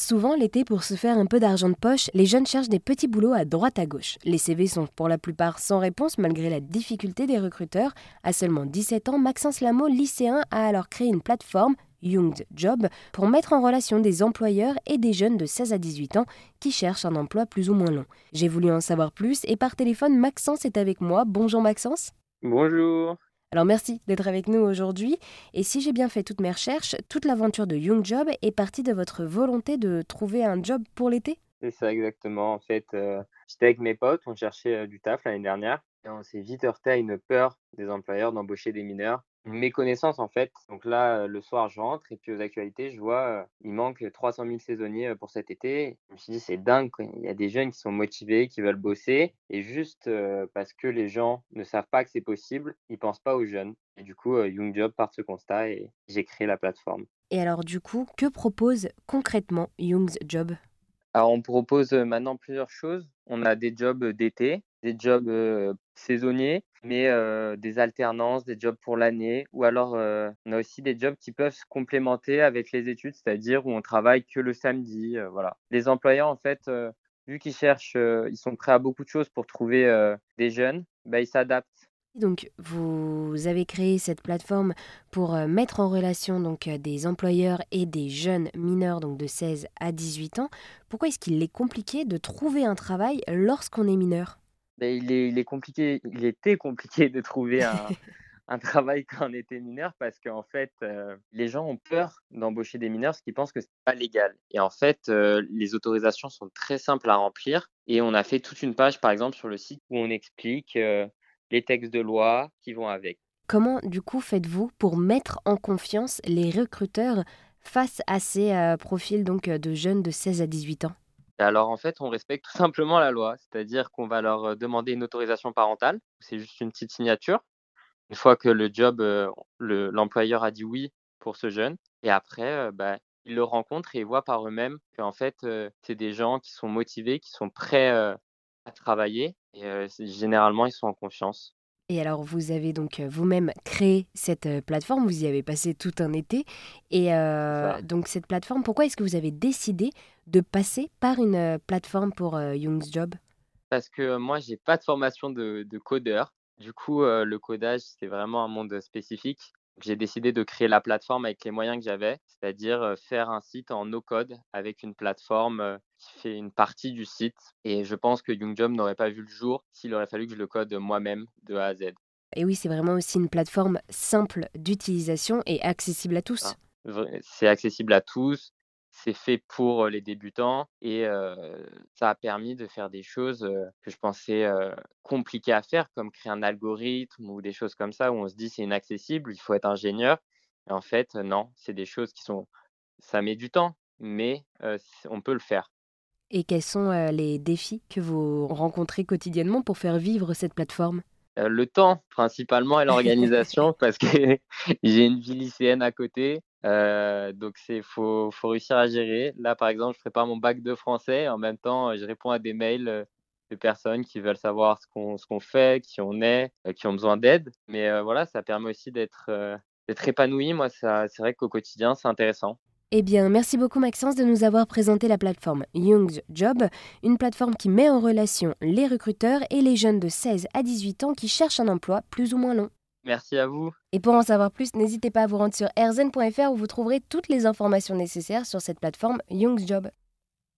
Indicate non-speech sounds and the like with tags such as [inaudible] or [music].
Souvent, l'été, pour se faire un peu d'argent de poche, les jeunes cherchent des petits boulots à droite à gauche. Les CV sont pour la plupart sans réponse malgré la difficulté des recruteurs. À seulement 17 ans, Maxence Lameau, lycéen, a alors créé une plateforme, Young Job, pour mettre en relation des employeurs et des jeunes de 16 à 18 ans qui cherchent un emploi plus ou moins long. J'ai voulu en savoir plus et par téléphone, Maxence est avec moi. Bonjour Maxence. Bonjour. Alors merci d'être avec nous aujourd'hui. Et si j'ai bien fait toutes mes recherches, toute l'aventure de Young Job est partie de votre volonté de trouver un job pour l'été? C'est ça exactement. En fait, euh, j'étais avec mes potes, on cherchait euh, du taf l'année dernière. Et on s'est vite heurté à une peur des employeurs d'embaucher des mineurs une méconnaissance en fait. Donc là, le soir, je rentre et puis aux actualités, je vois il manque 300 000 saisonniers pour cet été. Je me suis dit, c'est dingue, il y a des jeunes qui sont motivés, qui veulent bosser et juste parce que les gens ne savent pas que c'est possible, ils pensent pas aux jeunes. Et du coup, Young Job part de ce constat et j'ai créé la plateforme. Et alors du coup, que propose concrètement Young's Job alors, on propose maintenant plusieurs choses. On a des jobs d'été, des jobs saisonniers, mais des alternances, des jobs pour l'année, ou alors on a aussi des jobs qui peuvent se complémenter avec les études, c'est-à-dire où on travaille que le samedi. voilà. Les employeurs, en fait, vu qu'ils cherchent, ils sont prêts à beaucoup de choses pour trouver des jeunes, bah, ils s'adaptent. Donc, vous avez créé cette plateforme pour mettre en relation donc des employeurs et des jeunes mineurs donc de 16 à 18 ans. Pourquoi est-ce qu'il est compliqué de trouver un travail lorsqu'on est mineur? Il, est, il est compliqué, il était compliqué de trouver un, [laughs] un travail quand on était mineur parce qu'en fait, euh, les gens ont peur d'embaucher des mineurs parce qu'ils pensent que c'est pas légal. Et en fait, euh, les autorisations sont très simples à remplir et on a fait toute une page, par exemple, sur le site où on explique euh, les textes de loi qui vont avec. Comment, du coup, faites-vous pour mettre en confiance les recruteurs face à ces profils donc de jeunes de 16 à 18 ans? Alors en fait, on respecte tout simplement la loi, c'est-à-dire qu'on va leur demander une autorisation parentale. C'est juste une petite signature. Une fois que le job, l'employeur a dit oui pour ce jeune, et après, bah, ils le rencontrent et ils voient par eux-mêmes qu'en fait, c'est des gens qui sont motivés, qui sont prêts à travailler, et généralement, ils sont en confiance. Et alors, vous avez donc vous-même créé cette plateforme, vous y avez passé tout un été. Et donc, cette plateforme, pourquoi est-ce que vous avez décidé de passer par une plateforme pour Young's Job? Parce que moi, j'ai pas de formation de, codeur. Du coup, le codage, c'est vraiment un monde spécifique. J'ai décidé de créer la plateforme avec les moyens que j'avais, c'est-à-dire faire un site en no-code avec une plateforme qui fait une partie du site. Et je pense que YoungJob n'aurait pas vu le jour s'il aurait fallu que je le code moi-même de A à Z. Et oui, c'est vraiment aussi une plateforme simple d'utilisation et accessible à tous. Ah, c'est accessible à tous c'est fait pour les débutants et ça a permis de faire des choses que je pensais compliquées à faire, comme créer un algorithme ou des choses comme ça où on se dit c'est inaccessible, il faut être ingénieur. Et en fait, non, c'est des choses qui sont, ça met du temps, mais on peut le faire. Et quels sont les défis que vous rencontrez quotidiennement pour faire vivre cette plateforme? Le temps principalement et l'organisation [laughs] parce que [laughs] j'ai une vie lycéenne à côté euh, donc c'est faut réussir à gérer. Là par exemple, je prépare mon bac de français en même temps je réponds à des mails euh, de personnes qui veulent savoir ce qu'on fait, qui on est, euh, qui ont besoin d'aide. Mais voilà, ça permet aussi d'être épanoui. Moi, c'est vrai qu'au quotidien, c'est intéressant. Eh bien, merci beaucoup Maxence de nous avoir présenté la plateforme Young's Job, une plateforme qui met en relation les recruteurs et les jeunes de 16 à 18 ans qui cherchent un emploi plus ou moins long. Merci à vous. Et pour en savoir plus, n'hésitez pas à vous rendre sur erzen.fr où vous trouverez toutes les informations nécessaires sur cette plateforme Young's Job.